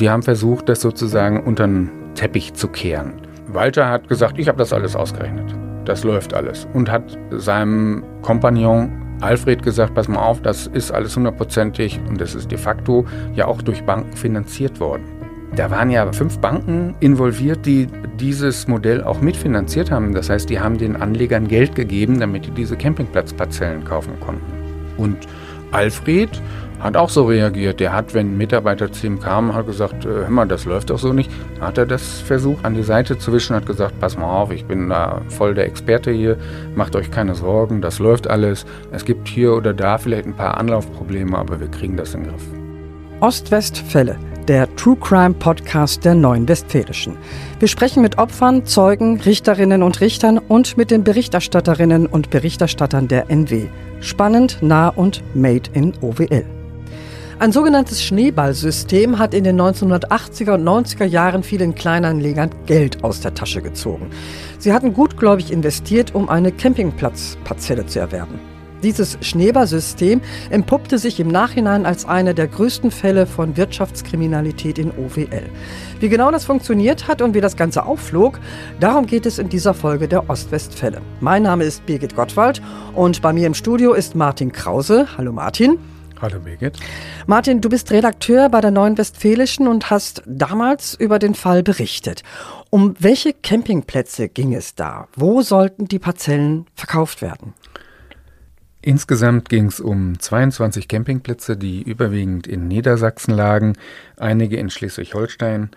Die haben versucht, das sozusagen unter den Teppich zu kehren. Walter hat gesagt, ich habe das alles ausgerechnet. Das läuft alles. Und hat seinem Kompagnon Alfred gesagt, pass mal auf, das ist alles hundertprozentig und das ist de facto ja auch durch Banken finanziert worden. Da waren ja fünf Banken involviert, die dieses Modell auch mitfinanziert haben. Das heißt, die haben den Anlegern Geld gegeben, damit die diese Campingplatzparzellen kaufen konnten. Und Alfred hat auch so reagiert. Der hat, wenn ein Mitarbeiter zu ihm kam, hat gesagt, äh, hör mal, das läuft doch so nicht. Hat er das versucht, an die Seite zu wischen, hat gesagt, pass mal auf, ich bin da voll der Experte hier, macht euch keine Sorgen, das läuft alles. Es gibt hier oder da vielleicht ein paar Anlaufprobleme, aber wir kriegen das in den Griff. Ostwestfälle, der True Crime Podcast der Neuen Westfälischen. Wir sprechen mit Opfern, Zeugen, Richterinnen und Richtern und mit den Berichterstatterinnen und Berichterstattern der NW. Spannend, nah und made in OWL. Ein sogenanntes Schneeballsystem hat in den 1980er und 90er Jahren vielen Kleinanlegern Geld aus der Tasche gezogen. Sie hatten gutgläubig investiert, um eine Campingplatzparzelle zu erwerben. Dieses Schneeballsystem empuppte sich im Nachhinein als einer der größten Fälle von Wirtschaftskriminalität in OWL. Wie genau das funktioniert hat und wie das Ganze aufflog, darum geht es in dieser Folge der Ostwestfälle. Mein Name ist Birgit Gottwald und bei mir im Studio ist Martin Krause. Hallo Martin. Hallo Birgit. Martin, du bist Redakteur bei der Neuen Westfälischen und hast damals über den Fall berichtet. Um welche Campingplätze ging es da? Wo sollten die Parzellen verkauft werden? Insgesamt ging es um 22 Campingplätze, die überwiegend in Niedersachsen lagen, einige in Schleswig-Holstein,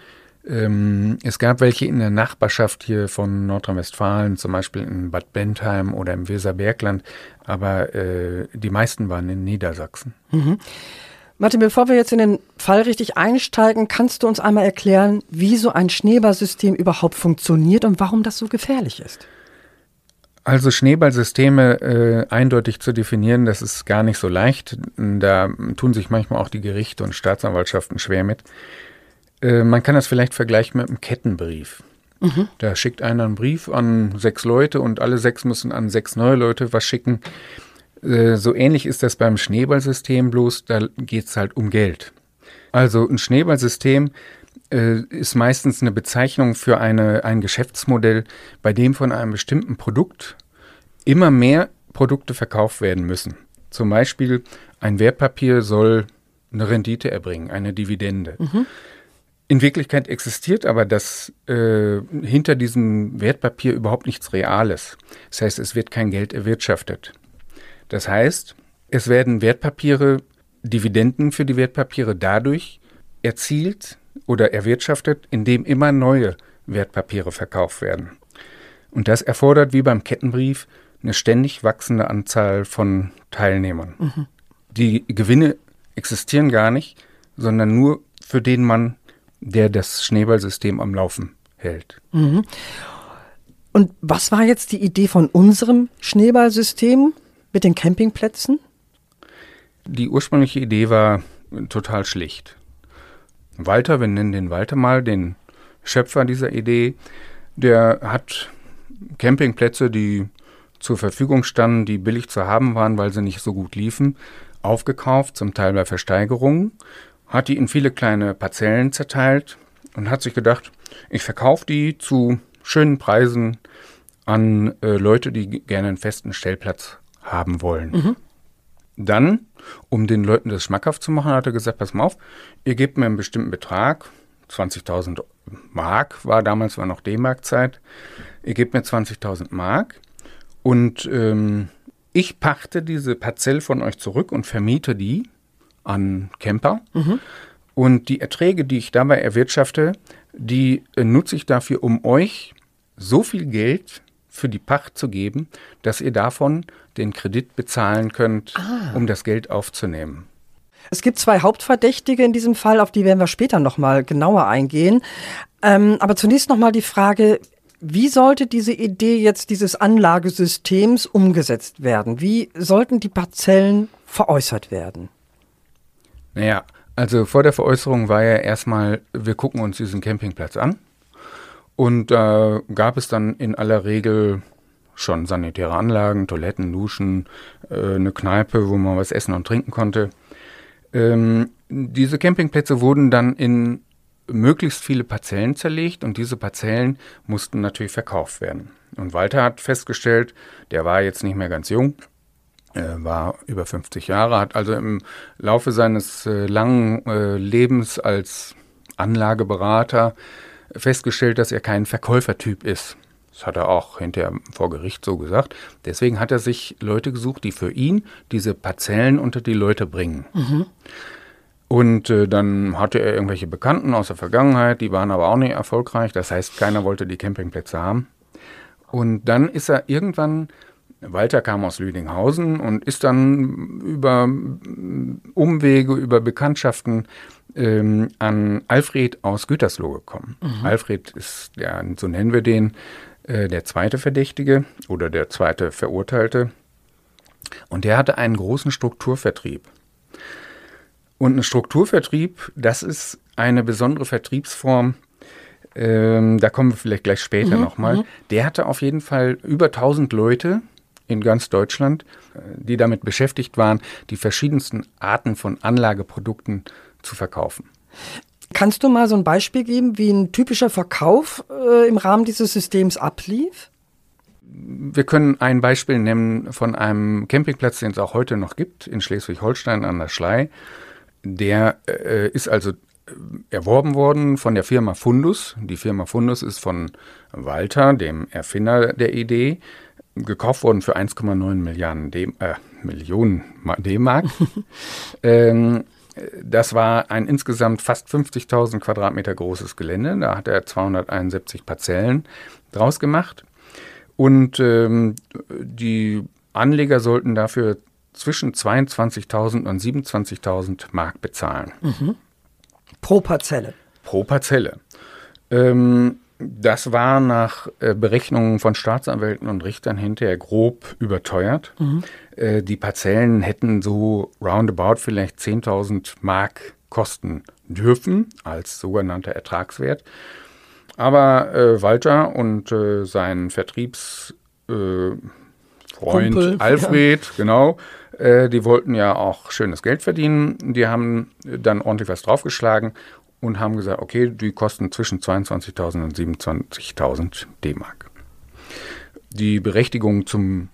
ähm, es gab welche in der Nachbarschaft hier von Nordrhein-Westfalen, zum Beispiel in Bad Bentheim oder im Weserbergland, aber äh, die meisten waren in Niedersachsen. Mhm. Martin, bevor wir jetzt in den Fall richtig einsteigen, kannst du uns einmal erklären, wie so ein Schneeballsystem überhaupt funktioniert und warum das so gefährlich ist? Also Schneeballsysteme äh, eindeutig zu definieren, das ist gar nicht so leicht. Da tun sich manchmal auch die Gerichte und Staatsanwaltschaften schwer mit. Äh, man kann das vielleicht vergleichen mit einem Kettenbrief. Mhm. Da schickt einer einen Brief an sechs Leute und alle sechs müssen an sechs neue Leute was schicken. Äh, so ähnlich ist das beim Schneeballsystem, bloß da geht es halt um Geld. Also ein Schneeballsystem äh, ist meistens eine Bezeichnung für eine, ein Geschäftsmodell, bei dem von einem bestimmten Produkt immer mehr Produkte verkauft werden müssen. Zum Beispiel ein Wertpapier soll eine Rendite erbringen, eine Dividende. Mhm. In Wirklichkeit existiert aber das äh, hinter diesem Wertpapier überhaupt nichts Reales. Das heißt, es wird kein Geld erwirtschaftet. Das heißt, es werden Wertpapiere, Dividenden für die Wertpapiere dadurch erzielt oder erwirtschaftet, indem immer neue Wertpapiere verkauft werden. Und das erfordert wie beim Kettenbrief eine ständig wachsende Anzahl von Teilnehmern. Mhm. Die Gewinne existieren gar nicht, sondern nur für den man der das Schneeballsystem am Laufen hält. Mhm. Und was war jetzt die Idee von unserem Schneeballsystem mit den Campingplätzen? Die ursprüngliche Idee war total schlicht. Walter, wir nennen den Walter mal, den Schöpfer dieser Idee, der hat Campingplätze, die zur Verfügung standen, die billig zu haben waren, weil sie nicht so gut liefen, aufgekauft, zum Teil bei Versteigerungen hat die in viele kleine Parzellen zerteilt und hat sich gedacht, ich verkaufe die zu schönen Preisen an äh, Leute, die gerne einen festen Stellplatz haben wollen. Mhm. Dann, um den Leuten das schmackhaft zu machen, hat er gesagt, pass mal auf, ihr gebt mir einen bestimmten Betrag, 20.000 Mark war damals, war noch D-Mark-Zeit, ihr gebt mir 20.000 Mark und ähm, ich pachte diese Parzelle von euch zurück und vermiete die an Camper. Mhm. Und die Erträge, die ich dabei erwirtschafte, die äh, nutze ich dafür, um euch so viel Geld für die Pacht zu geben, dass ihr davon den Kredit bezahlen könnt, ah. um das Geld aufzunehmen. Es gibt zwei Hauptverdächtige in diesem Fall, auf die werden wir später nochmal genauer eingehen. Ähm, aber zunächst nochmal die Frage, wie sollte diese Idee jetzt dieses Anlagesystems umgesetzt werden? Wie sollten die Parzellen veräußert werden? Naja, also vor der Veräußerung war ja erstmal, wir gucken uns diesen Campingplatz an. Und da äh, gab es dann in aller Regel schon sanitäre Anlagen, Toiletten, Duschen, äh, eine Kneipe, wo man was essen und trinken konnte. Ähm, diese Campingplätze wurden dann in möglichst viele Parzellen zerlegt und diese Parzellen mussten natürlich verkauft werden. Und Walter hat festgestellt, der war jetzt nicht mehr ganz jung, er war über 50 Jahre, hat also im Laufe seines äh, langen äh, Lebens als Anlageberater festgestellt, dass er kein Verkäufertyp ist. Das hat er auch hinterher vor Gericht so gesagt. Deswegen hat er sich Leute gesucht, die für ihn diese Parzellen unter die Leute bringen. Mhm. Und äh, dann hatte er irgendwelche Bekannten aus der Vergangenheit, die waren aber auch nicht erfolgreich. Das heißt, keiner wollte die Campingplätze haben. Und dann ist er irgendwann, Walter kam aus Lüdinghausen und ist dann über Umwege, über Bekanntschaften ähm, an Alfred aus Gütersloh gekommen. Mhm. Alfred ist, ja, so nennen wir den, äh, der zweite Verdächtige oder der zweite Verurteilte. Und der hatte einen großen Strukturvertrieb. Und ein Strukturvertrieb, das ist eine besondere Vertriebsform, ähm, da kommen wir vielleicht gleich später mhm, nochmal. Mhm. Der hatte auf jeden Fall über 1000 Leute in ganz Deutschland, äh, die damit beschäftigt waren, die verschiedensten Arten von Anlageprodukten zu verkaufen. Kannst du mal so ein Beispiel geben, wie ein typischer Verkauf äh, im Rahmen dieses Systems ablief? Wir können ein Beispiel nennen von einem Campingplatz, den es auch heute noch gibt, in Schleswig-Holstein an der Schlei. Der äh, ist also äh, erworben worden von der Firma Fundus. Die Firma Fundus ist von Walter, dem Erfinder der Idee, gekauft worden für 1,9 Milliarden D äh, Millionen D-Mark. ähm, das war ein insgesamt fast 50.000 Quadratmeter großes Gelände. Da hat er 271 Parzellen draus gemacht. Und ähm, die Anleger sollten dafür zwischen 22.000 und 27.000 Mark bezahlen. Mhm. Pro Parzelle. Pro Parzelle. Ähm, das war nach äh, Berechnungen von Staatsanwälten und Richtern hinterher grob überteuert. Mhm. Äh, die Parzellen hätten so roundabout vielleicht 10.000 Mark kosten dürfen als sogenannter Ertragswert. Aber äh, Walter und äh, sein Vertriebsfreund äh, Alfred, ja. genau, äh, die wollten ja auch schönes Geld verdienen. Die haben dann ordentlich was draufgeschlagen und haben gesagt, okay, die kosten zwischen 22.000 und 27.000 D-Mark. Die Berechtigung zum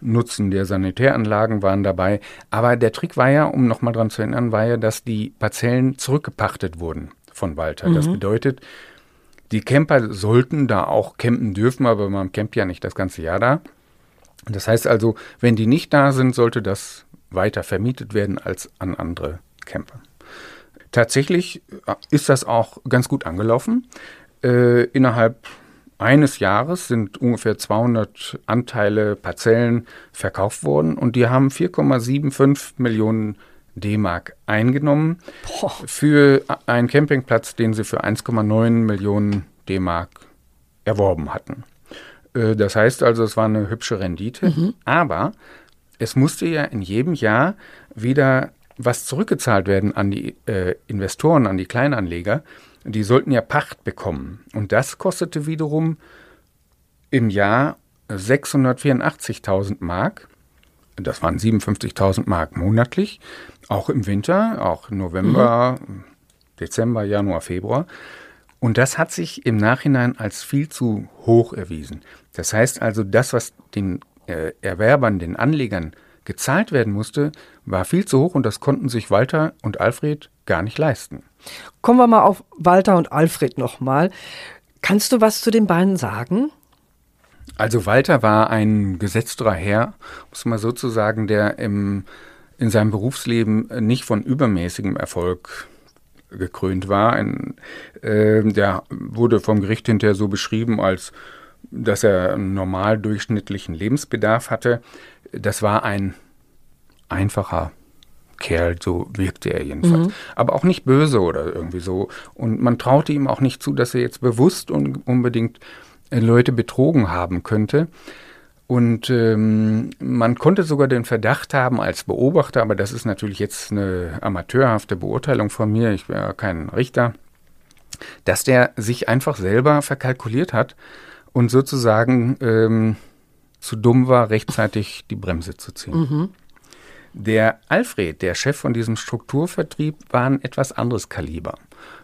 Nutzen der Sanitäranlagen waren dabei. Aber der Trick war ja, um nochmal dran zu erinnern, war ja, dass die Parzellen zurückgepachtet wurden von Walter. Mhm. Das bedeutet, die Camper sollten da auch campen dürfen, aber man campt ja nicht das ganze Jahr da. Das heißt also, wenn die nicht da sind, sollte das weiter vermietet werden als an andere Camper. Tatsächlich äh, ist das auch ganz gut angelaufen. Äh, innerhalb eines Jahres sind ungefähr 200 Anteile, Parzellen verkauft worden und die haben 4,75 Millionen D-Mark eingenommen Boah. für einen Campingplatz, den sie für 1,9 Millionen D-Mark erworben hatten. Äh, das heißt also, es war eine hübsche Rendite, mhm. aber es musste ja in jedem Jahr wieder was zurückgezahlt werden an die äh, Investoren, an die Kleinanleger. Die sollten ja Pacht bekommen. Und das kostete wiederum im Jahr 684.000 Mark. Das waren 57.000 Mark monatlich, auch im Winter, auch November, mhm. Dezember, Januar, Februar. Und das hat sich im Nachhinein als viel zu hoch erwiesen. Das heißt also, das, was den äh, Erwerbern, den Anlegern gezahlt werden musste, war viel zu hoch und das konnten sich Walter und Alfred gar nicht leisten. Kommen wir mal auf Walter und Alfred nochmal. Kannst du was zu den beiden sagen? Also Walter war ein gesetzterer Herr, muss man sozusagen, der im, in seinem Berufsleben nicht von übermäßigem Erfolg gekrönt war. Ein, äh, der wurde vom Gericht hinterher so beschrieben, als dass er einen normal durchschnittlichen Lebensbedarf hatte. Das war ein einfacher Kerl, so wirkte er jedenfalls. Mhm. Aber auch nicht böse oder irgendwie so. Und man traute ihm auch nicht zu, dass er jetzt bewusst und unbedingt äh, Leute betrogen haben könnte. Und ähm, man konnte sogar den Verdacht haben als Beobachter, aber das ist natürlich jetzt eine amateurhafte Beurteilung von mir, ich wäre kein Richter, dass der sich einfach selber verkalkuliert hat und sozusagen ähm, zu dumm war, rechtzeitig die Bremse zu ziehen. Mhm. Der Alfred, der Chef von diesem Strukturvertrieb, war ein etwas anderes Kaliber.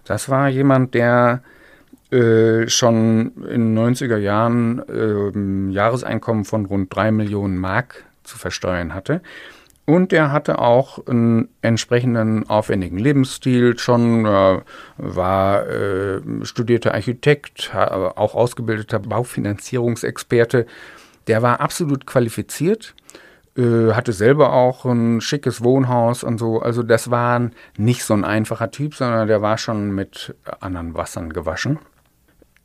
Das war jemand, der äh, schon in den 90er Jahren äh, Jahreseinkommen von rund drei Millionen Mark zu versteuern hatte. Und er hatte auch einen entsprechenden aufwendigen Lebensstil, schon äh, war äh, studierter Architekt, auch ausgebildeter Baufinanzierungsexperte. Der war absolut qualifiziert, äh, hatte selber auch ein schickes Wohnhaus und so. Also das war nicht so ein einfacher Typ, sondern der war schon mit anderen Wassern gewaschen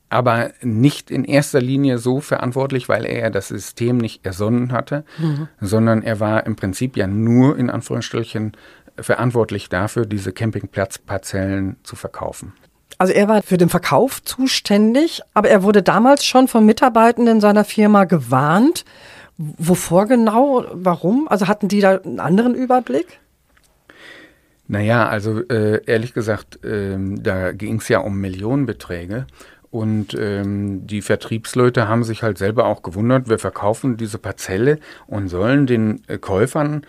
aber nicht in erster Linie so verantwortlich, weil er das System nicht ersonnen hatte, mhm. sondern er war im Prinzip ja nur in Anführungsstrichen verantwortlich dafür, diese Campingplatzparzellen zu verkaufen. Also er war für den Verkauf zuständig, aber er wurde damals schon von Mitarbeitenden seiner Firma gewarnt. Wovor genau? Warum? Also hatten die da einen anderen Überblick? Naja, also äh, ehrlich gesagt, äh, da ging es ja um Millionenbeträge. Und ähm, die Vertriebsleute haben sich halt selber auch gewundert, wir verkaufen diese Parzelle und sollen den äh, Käufern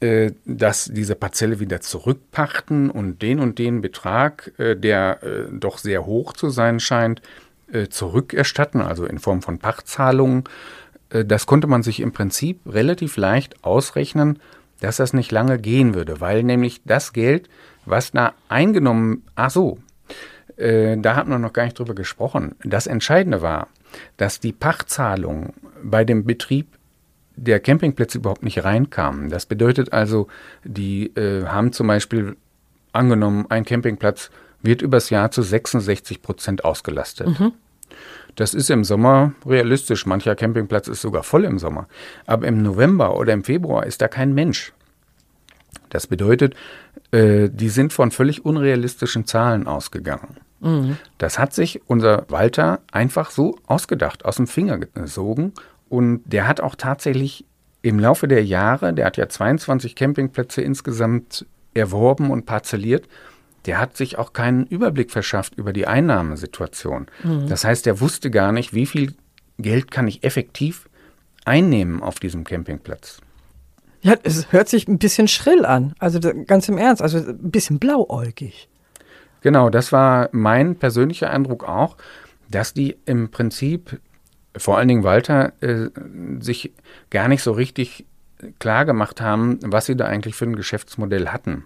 äh, dass diese Parzelle wieder zurückpachten und den und den Betrag, äh, der äh, doch sehr hoch zu sein scheint, äh, zurückerstatten, also in Form von Pachtzahlungen. Das konnte man sich im Prinzip relativ leicht ausrechnen, dass das nicht lange gehen würde, weil nämlich das Geld, was da eingenommen, ach so, da hat man noch gar nicht drüber gesprochen. Das Entscheidende war, dass die Pachtzahlung bei dem Betrieb der Campingplätze überhaupt nicht reinkamen. Das bedeutet also, die äh, haben zum Beispiel angenommen, ein Campingplatz wird übers Jahr zu 66 Prozent ausgelastet. Mhm. Das ist im Sommer realistisch. Mancher Campingplatz ist sogar voll im Sommer. Aber im November oder im Februar ist da kein Mensch. Das bedeutet, äh, die sind von völlig unrealistischen Zahlen ausgegangen. Mhm. Das hat sich unser Walter einfach so ausgedacht, aus dem Finger gesogen. Und der hat auch tatsächlich im Laufe der Jahre, der hat ja 22 Campingplätze insgesamt erworben und parzelliert, der hat sich auch keinen Überblick verschafft über die Einnahmesituation. Mhm. Das heißt, er wusste gar nicht, wie viel Geld kann ich effektiv einnehmen auf diesem Campingplatz. Ja, es hört sich ein bisschen schrill an. Also ganz im Ernst, also ein bisschen blauäugig. Genau, das war mein persönlicher Eindruck auch, dass die im Prinzip, vor allen Dingen Walter, äh, sich gar nicht so richtig klar gemacht haben, was sie da eigentlich für ein Geschäftsmodell hatten.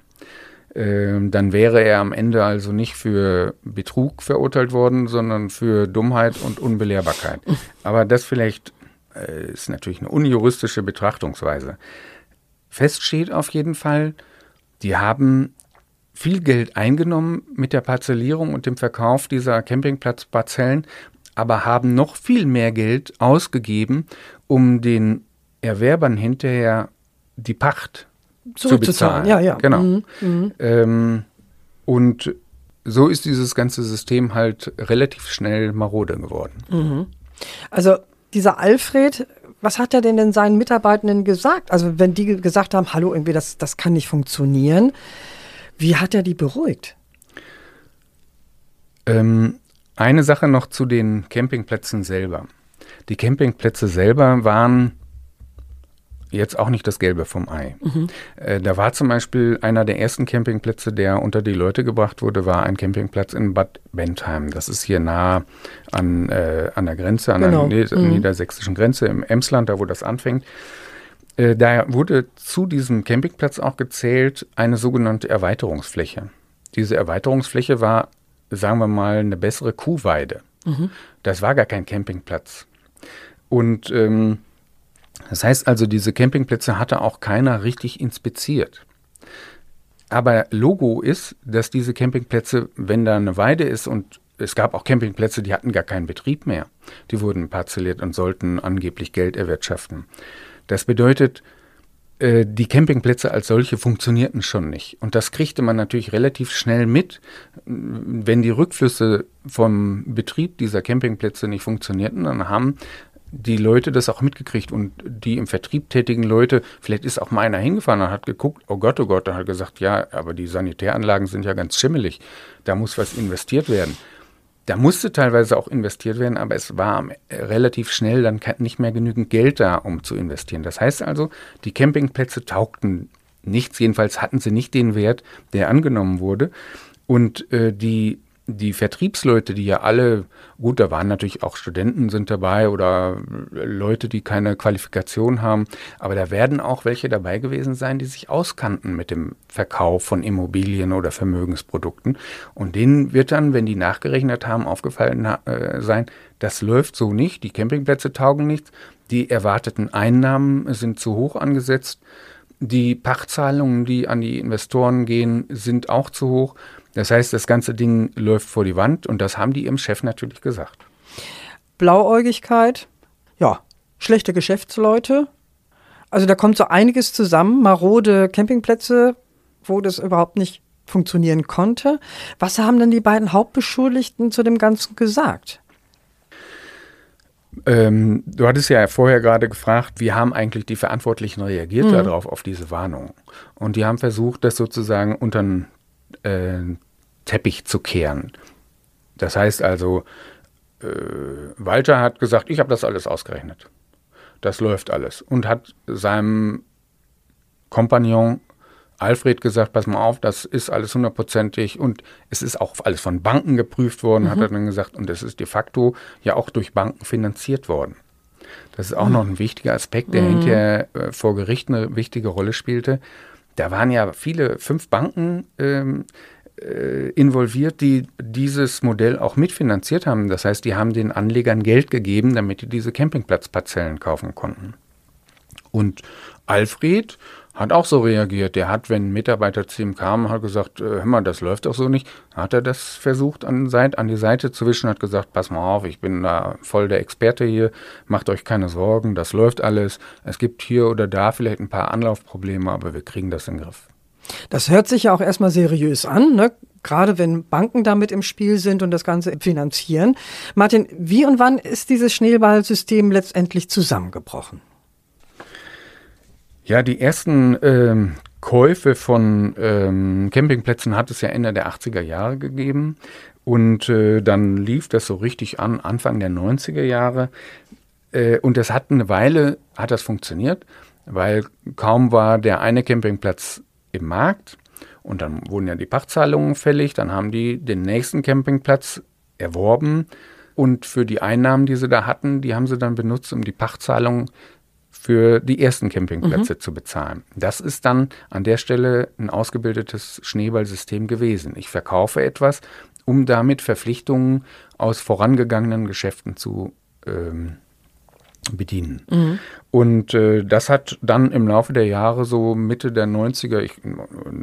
Ähm, dann wäre er am Ende also nicht für Betrug verurteilt worden, sondern für Dummheit und Unbelehrbarkeit. Aber das vielleicht äh, ist natürlich eine unjuristische Betrachtungsweise. Fest steht auf jeden Fall, die haben viel Geld eingenommen mit der Parzellierung und dem Verkauf dieser Campingplatzparzellen, aber haben noch viel mehr Geld ausgegeben, um den Erwerbern hinterher die Pacht zu bezahlen. Ja, ja. Genau. Mhm. Mhm. Ähm, und so ist dieses ganze System halt relativ schnell marode geworden. Mhm. Also dieser Alfred, was hat er denn, denn seinen Mitarbeitenden gesagt? Also wenn die gesagt haben, hallo, irgendwie das, das kann nicht funktionieren, wie hat er die beruhigt? Ähm, eine Sache noch zu den Campingplätzen selber. Die Campingplätze selber waren jetzt auch nicht das Gelbe vom Ei. Mhm. Äh, da war zum Beispiel einer der ersten Campingplätze, der unter die Leute gebracht wurde, war ein Campingplatz in Bad Bentheim. Das ist hier nah an, äh, an der Grenze, an genau. der mhm. niedersächsischen Grenze im Emsland, da wo das anfängt. Äh, da wurde zu diesem Campingplatz auch gezählt eine sogenannte Erweiterungsfläche. Diese Erweiterungsfläche war, sagen wir mal, eine bessere Kuhweide. Mhm. Das war gar kein Campingplatz. Und ähm, das heißt also, diese Campingplätze hatte auch keiner richtig inspiziert. Aber Logo ist, dass diese Campingplätze, wenn da eine Weide ist und es gab auch Campingplätze, die hatten gar keinen Betrieb mehr. Die wurden parzelliert und sollten angeblich Geld erwirtschaften. Das bedeutet, äh, die Campingplätze als solche funktionierten schon nicht. Und das kriegte man natürlich relativ schnell mit, wenn die Rückflüsse vom Betrieb dieser Campingplätze nicht funktionierten, dann haben die Leute das auch mitgekriegt und die im Vertrieb tätigen Leute, vielleicht ist auch mal einer hingefahren und hat geguckt, oh Gott, oh Gott, und hat gesagt, ja, aber die Sanitäranlagen sind ja ganz schimmelig, da muss was investiert werden. Da musste teilweise auch investiert werden, aber es war relativ schnell dann nicht mehr genügend Geld da, um zu investieren. Das heißt also, die Campingplätze taugten nichts. Jedenfalls hatten sie nicht den Wert, der angenommen wurde. Und äh, die die Vertriebsleute, die ja alle, gut, da waren natürlich auch Studenten sind dabei oder Leute, die keine Qualifikation haben, aber da werden auch welche dabei gewesen sein, die sich auskannten mit dem Verkauf von Immobilien oder Vermögensprodukten. Und denen wird dann, wenn die nachgerechnet haben, aufgefallen äh, sein, das läuft so nicht, die Campingplätze taugen nichts, die erwarteten Einnahmen sind zu hoch angesetzt, die Pachtzahlungen, die an die Investoren gehen, sind auch zu hoch. Das heißt, das ganze Ding läuft vor die Wand und das haben die ihrem Chef natürlich gesagt. Blauäugigkeit, ja, schlechte Geschäftsleute. Also da kommt so einiges zusammen, marode Campingplätze, wo das überhaupt nicht funktionieren konnte. Was haben denn die beiden Hauptbeschuldigten zu dem Ganzen gesagt? Ähm, du hattest ja vorher gerade gefragt, wie haben eigentlich die Verantwortlichen reagiert mhm. darauf, auf diese Warnung? Und die haben versucht, das sozusagen unter den äh, Teppich zu kehren. Das heißt also, äh, Walter hat gesagt, ich habe das alles ausgerechnet. Das läuft alles. Und hat seinem Kompagnon Alfred gesagt, pass mal auf, das ist alles hundertprozentig und es ist auch alles von Banken geprüft worden, mhm. hat er dann gesagt, und es ist de facto ja auch durch Banken finanziert worden. Das ist auch mhm. noch ein wichtiger Aspekt, der mhm. hinterher äh, vor Gericht eine wichtige Rolle spielte. Da waren ja viele, fünf Banken ähm, äh, involviert, die dieses Modell auch mitfinanziert haben. Das heißt, die haben den Anlegern Geld gegeben, damit die diese Campingplatzparzellen kaufen konnten. Und Alfred hat auch so reagiert. Der hat, wenn ein Mitarbeiter zu ihm kam, hat gesagt, äh, hör mal, das läuft doch so nicht. Hat er das versucht, an, an die Seite zu wischen, hat gesagt, pass mal auf, ich bin da voll der Experte hier, macht euch keine Sorgen, das läuft alles. Es gibt hier oder da vielleicht ein paar Anlaufprobleme, aber wir kriegen das in den Griff. Das hört sich ja auch erstmal seriös an, ne? gerade wenn Banken damit im Spiel sind und das Ganze finanzieren. Martin, wie und wann ist dieses Schneeballsystem letztendlich zusammengebrochen? Ja, die ersten ähm, Käufe von ähm, Campingplätzen hat es ja Ende der 80er Jahre gegeben. Und äh, dann lief das so richtig an, Anfang der 90er Jahre. Äh, und das hat eine Weile, hat das funktioniert, weil kaum war der eine Campingplatz im Markt und dann wurden ja die Pachtzahlungen fällig, dann haben die den nächsten Campingplatz erworben und für die Einnahmen, die sie da hatten, die haben sie dann benutzt, um die Pachtzahlungen für die ersten Campingplätze mhm. zu bezahlen. Das ist dann an der Stelle ein ausgebildetes Schneeballsystem gewesen. Ich verkaufe etwas, um damit Verpflichtungen aus vorangegangenen Geschäften zu ähm, bedienen. Mhm. Und äh, das hat dann im Laufe der Jahre, so Mitte der 90er, ich,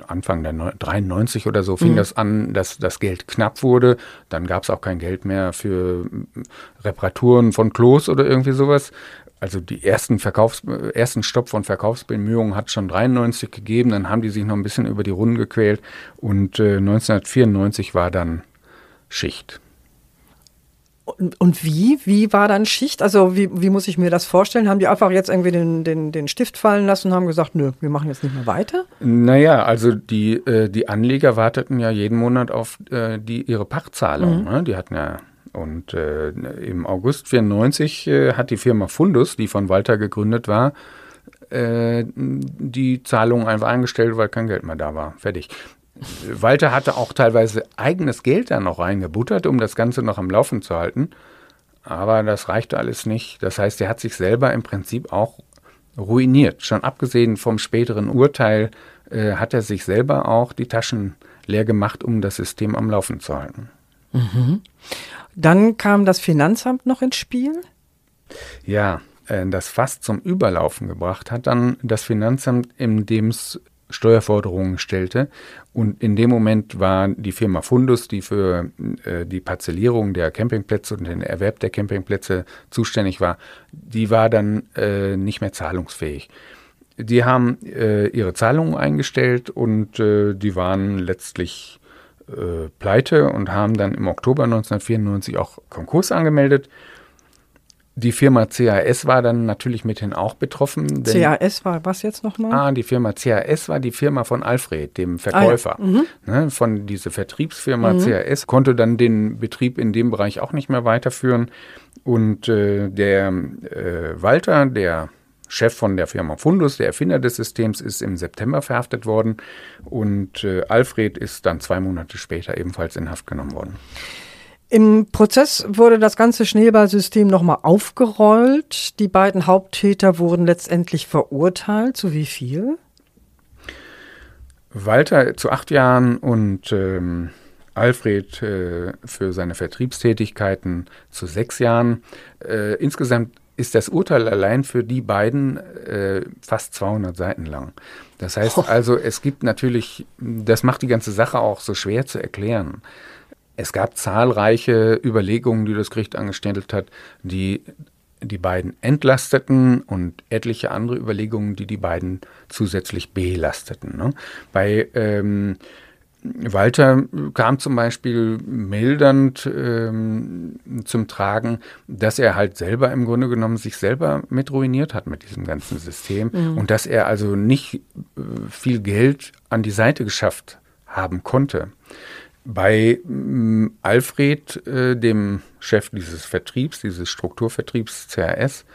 Anfang der 93 oder so, fing mhm. das an, dass das Geld knapp wurde. Dann gab es auch kein Geld mehr für Reparaturen von Klos oder irgendwie sowas also die ersten Verkaufs ersten Stopp von Verkaufsbemühungen hat schon 93 gegeben, dann haben die sich noch ein bisschen über die Runden gequält und äh, 1994 war dann Schicht. Und, und, wie? Wie war dann Schicht? Also wie, wie muss ich mir das vorstellen? Haben die einfach jetzt irgendwie den, den, den Stift fallen lassen und haben gesagt, nö, wir machen jetzt nicht mehr weiter? Naja, also die, äh, die Anleger warteten ja jeden Monat auf äh, die, ihre Pachtzahlung. Mhm. Ne? Die hatten ja und äh, im August 94 äh, hat die Firma Fundus, die von Walter gegründet war, äh, die Zahlungen einfach eingestellt, weil kein Geld mehr da war. Fertig. Walter hatte auch teilweise eigenes Geld da noch reingebuttert, um das Ganze noch am Laufen zu halten. Aber das reichte alles nicht. Das heißt, er hat sich selber im Prinzip auch ruiniert. Schon abgesehen vom späteren Urteil äh, hat er sich selber auch die Taschen leer gemacht, um das System am Laufen zu halten. Mhm. Dann kam das Finanzamt noch ins Spiel? Ja, äh, das fast zum Überlaufen gebracht hat dann das Finanzamt, indem es Steuerforderungen stellte. Und in dem Moment war die Firma Fundus, die für äh, die Parzellierung der Campingplätze und den Erwerb der Campingplätze zuständig war, die war dann äh, nicht mehr zahlungsfähig. Die haben äh, ihre Zahlungen eingestellt und die waren letztlich äh, pleite und haben dann im Oktober 1994 auch Konkurs angemeldet. Die Firma CAS war dann natürlich mithin auch betroffen. CAS war was jetzt nochmal? Ah, die Firma CAS war die Firma von Alfred, dem Verkäufer. Ah, ja. mhm. ne, von dieser Vertriebsfirma mhm. CAS konnte dann den Betrieb in dem Bereich auch nicht mehr weiterführen. Und äh, der äh, Walter, der Chef von der Firma Fundus, der Erfinder des Systems, ist im September verhaftet worden und äh, Alfred ist dann zwei Monate später ebenfalls in Haft genommen worden. Im Prozess wurde das ganze Schneeballsystem nochmal aufgerollt. Die beiden Haupttäter wurden letztendlich verurteilt. Zu wie viel? Walter zu acht Jahren und ähm, Alfred äh, für seine Vertriebstätigkeiten zu sechs Jahren. Äh, insgesamt ist das Urteil allein für die beiden äh, fast 200 Seiten lang. Das heißt oh. also, es gibt natürlich, das macht die ganze Sache auch so schwer zu erklären. Es gab zahlreiche Überlegungen, die das Gericht angestellt hat, die die beiden entlasteten und etliche andere Überlegungen, die die beiden zusätzlich belasteten. Ne? Bei ähm, Walter kam zum Beispiel mildernd ähm, zum Tragen, dass er halt selber im Grunde genommen sich selber mit ruiniert hat mit diesem ganzen System mhm. und dass er also nicht äh, viel Geld an die Seite geschafft haben konnte. Bei äh, Alfred, äh, dem Chef dieses Vertriebs, dieses Strukturvertriebs CRS,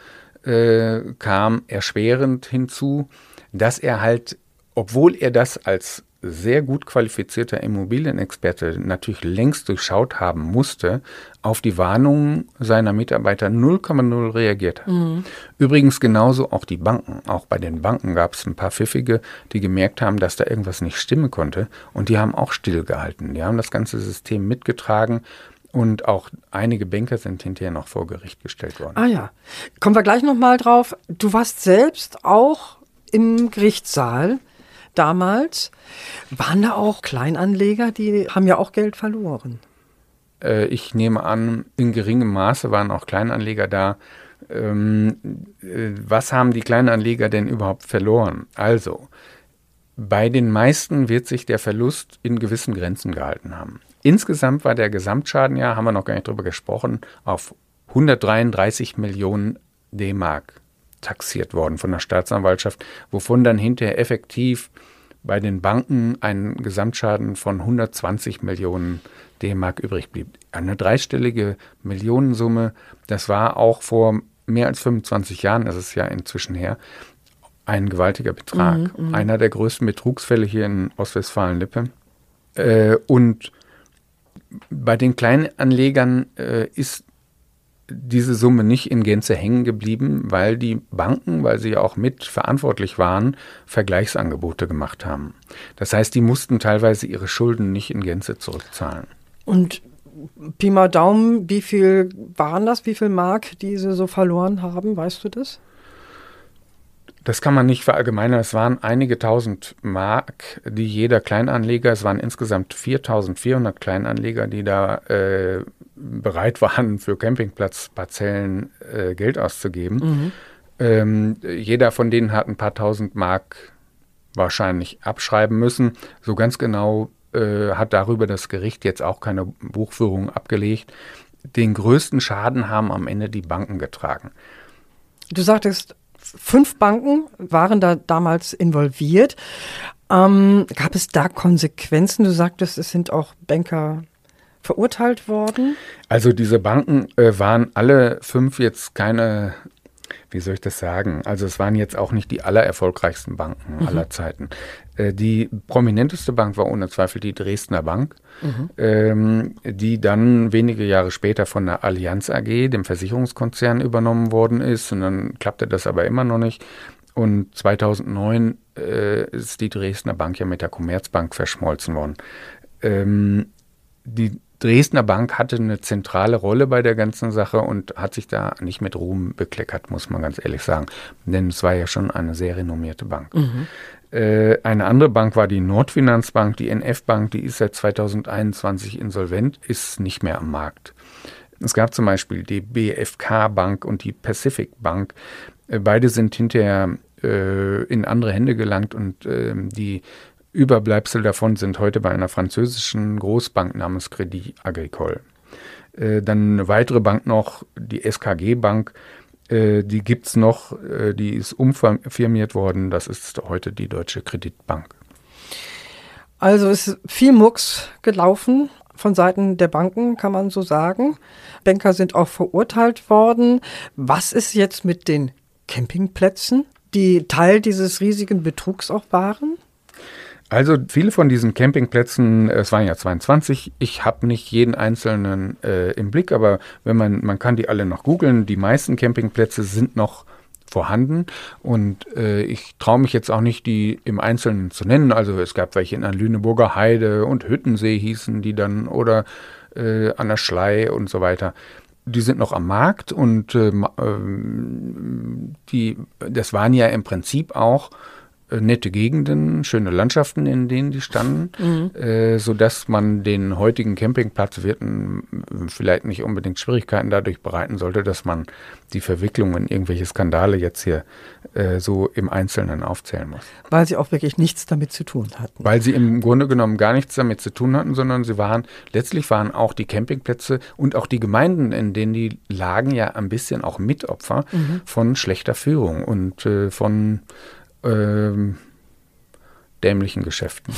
äh, kam erschwerend hinzu, dass er halt, obwohl er das als sehr gut qualifizierter Immobilienexperte natürlich längst durchschaut haben musste, auf die Warnungen seiner Mitarbeiter 0,0 reagiert hat. Mhm. Übrigens genauso auch die Banken. Auch bei den Banken gab es ein paar Pfiffige, die gemerkt haben, dass da irgendwas nicht stimmen konnte und die haben auch stillgehalten. Die haben das ganze System mitgetragen. Und auch einige Banker sind hinterher noch vor Gericht gestellt worden. Ah ja. Kommen wir gleich nochmal drauf. Du warst selbst auch im Gerichtssaal damals. Waren da auch Kleinanleger, die haben ja auch Geld verloren? Äh, ich nehme an, in geringem Maße waren auch Kleinanleger da. Ähm, äh, was haben die Kleinanleger denn überhaupt verloren? Also, bei den meisten wird sich der Verlust in gewissen Grenzen gehalten haben. Insgesamt war der Gesamtschaden ja, haben wir noch gar nicht drüber gesprochen, auf 133 Millionen D-Mark taxiert worden von der Staatsanwaltschaft, wovon dann hinterher effektiv bei den Banken ein Gesamtschaden von 120 Millionen D-Mark übrig blieb. Eine dreistellige Millionensumme, das war auch vor mehr als 25 Jahren, das ist ja inzwischen her, ein gewaltiger Betrag. Mhm, mhm. Einer der größten Betrugsfälle hier in Ostwestfalen-Lippe. Äh, und bei den Kleinanlegern äh, ist diese Summe nicht in Gänze hängen geblieben, weil die Banken, weil sie ja auch mit verantwortlich waren, Vergleichsangebote gemacht haben. Das heißt, die mussten teilweise ihre Schulden nicht in Gänze zurückzahlen. Und Pi mal Daumen, wie viel waren das, wie viel Mark, die sie so verloren haben, weißt du das? Das kann man nicht verallgemeinern. Es waren einige tausend Mark, die jeder Kleinanleger, es waren insgesamt 4400 Kleinanleger, die da äh, bereit waren, für Campingplatzparzellen äh, Geld auszugeben. Mhm. Ähm, jeder von denen hat ein paar tausend Mark wahrscheinlich abschreiben müssen. So ganz genau äh, hat darüber das Gericht jetzt auch keine Buchführung abgelegt. Den größten Schaden haben am Ende die Banken getragen. Du sagtest, fünf Banken waren da damals involviert. Ähm, gab es da Konsequenzen? Du sagtest, es sind auch Banker verurteilt worden? Also diese Banken äh, waren alle fünf jetzt keine, wie soll ich das sagen? Also es waren jetzt auch nicht die allererfolgreichsten Banken mhm. aller Zeiten. Äh, die prominenteste Bank war ohne Zweifel die Dresdner Bank, mhm. ähm, die dann wenige Jahre später von der Allianz AG, dem Versicherungskonzern, übernommen worden ist. Und dann klappte das aber immer noch nicht. Und 2009 äh, ist die Dresdner Bank ja mit der Commerzbank verschmolzen worden. Ähm, die Dresdner Bank hatte eine zentrale Rolle bei der ganzen Sache und hat sich da nicht mit Ruhm bekleckert, muss man ganz ehrlich sagen. Denn es war ja schon eine sehr renommierte Bank. Mhm. Äh, eine andere Bank war die Nordfinanzbank, die NF Bank, die ist seit 2021 insolvent, ist nicht mehr am Markt. Es gab zum Beispiel die BFK Bank und die Pacific Bank. Äh, beide sind hinterher äh, in andere Hände gelangt und äh, die Überbleibsel davon sind heute bei einer französischen Großbank namens Credit Agricole. Äh, dann eine weitere Bank noch, die SKG Bank, äh, die gibt es noch, äh, die ist umfirmiert worden, das ist heute die Deutsche Kreditbank. Also ist viel Mucks gelaufen von Seiten der Banken, kann man so sagen. Banker sind auch verurteilt worden. Was ist jetzt mit den Campingplätzen, die Teil dieses riesigen Betrugs auch waren? Also viele von diesen Campingplätzen, es waren ja 22, ich habe nicht jeden einzelnen äh, im Blick, aber wenn man, man kann die alle noch googeln, die meisten Campingplätze sind noch vorhanden und äh, ich traue mich jetzt auch nicht, die im Einzelnen zu nennen. Also es gab welche in der Lüneburger Heide und Hüttensee hießen die dann oder äh, an der Schlei und so weiter. Die sind noch am Markt und äh, die, das waren ja im Prinzip auch äh, nette Gegenden, schöne Landschaften, in denen die standen, mhm. äh, so dass man den heutigen Campingplatzwirten vielleicht nicht unbedingt Schwierigkeiten dadurch bereiten sollte, dass man die Verwicklung in irgendwelche Skandale jetzt hier äh, so im Einzelnen aufzählen muss. Weil sie auch wirklich nichts damit zu tun hatten. Weil sie im Grunde genommen gar nichts damit zu tun hatten, sondern sie waren, letztlich waren auch die Campingplätze und auch die Gemeinden, in denen die lagen, ja ein bisschen auch Mitopfer mhm. von schlechter Führung und äh, von ähm, dämlichen Geschäften.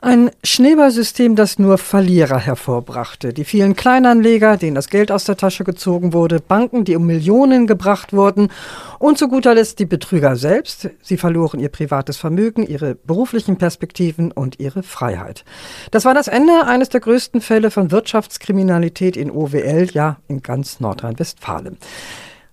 Ein Schneeballsystem, das nur Verlierer hervorbrachte. Die vielen Kleinanleger, denen das Geld aus der Tasche gezogen wurde, Banken, die um Millionen gebracht wurden und zu guter Letzt die Betrüger selbst. Sie verloren ihr privates Vermögen, ihre beruflichen Perspektiven und ihre Freiheit. Das war das Ende eines der größten Fälle von Wirtschaftskriminalität in OWL, ja in ganz Nordrhein-Westfalen.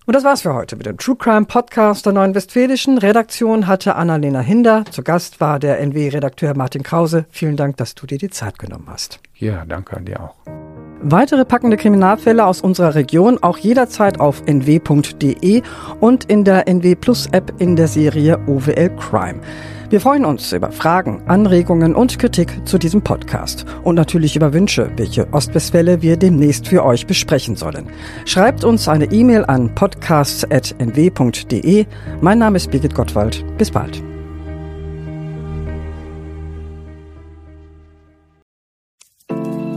Und das war's für heute mit dem True Crime Podcast der Neuen Westfälischen. Redaktion hatte Annalena Hinder. Zu Gast war der NW-Redakteur Martin Krause. Vielen Dank, dass du dir die Zeit genommen hast. Ja, danke an dir auch. Weitere packende Kriminalfälle aus unserer Region auch jederzeit auf nw.de und in der NW Plus App in der Serie OWL Crime. Wir freuen uns über Fragen, Anregungen und Kritik zu diesem Podcast und natürlich über Wünsche, welche Ostwestfälle wir demnächst für euch besprechen sollen. Schreibt uns eine E-Mail an podcasts.nw.de. Mein Name ist Birgit Gottwald. Bis bald.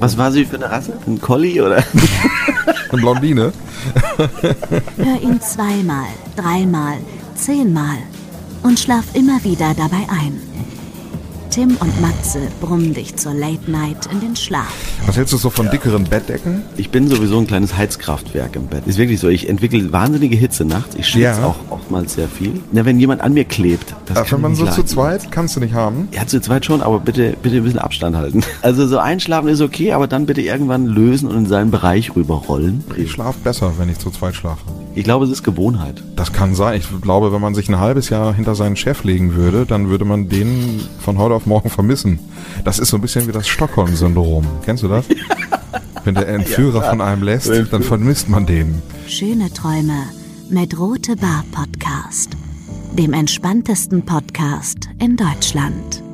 Was war sie für eine Rasse? Ein Collie oder? Eine Blondine. Hör ihn zweimal, dreimal, zehnmal und schlaf immer wieder dabei ein. Tim und Matze brummen dich zur Late Night in den Schlaf. Was hältst du so von dickeren Bettdecken? Ich bin sowieso ein kleines Heizkraftwerk im Bett. Ist wirklich so. Ich entwickle wahnsinnige Hitze nachts. Ich schwitze ja. auch oftmals sehr viel. Ja, wenn jemand an mir klebt, das Ach, kann Wenn man so leiden. zu zweit, kannst du nicht haben? Ja, zu zweit schon, aber bitte, bitte ein bisschen Abstand halten. Also so einschlafen ist okay, aber dann bitte irgendwann lösen und in seinen Bereich rüberrollen. Ich schlafe besser, wenn ich zu zweit schlafe. Ich glaube, es ist Gewohnheit. Das kann sein. Ich glaube, wenn man sich ein halbes Jahr hinter seinen Chef legen würde, dann würde man den von heute auf morgen vermissen. Das ist so ein bisschen wie das Stockholm-Syndrom. Kennst du das? Wenn der Entführer ja, von einem lässt, dann vermisst man den. Schöne Träume mit Rote Bar Podcast, dem entspanntesten Podcast in Deutschland.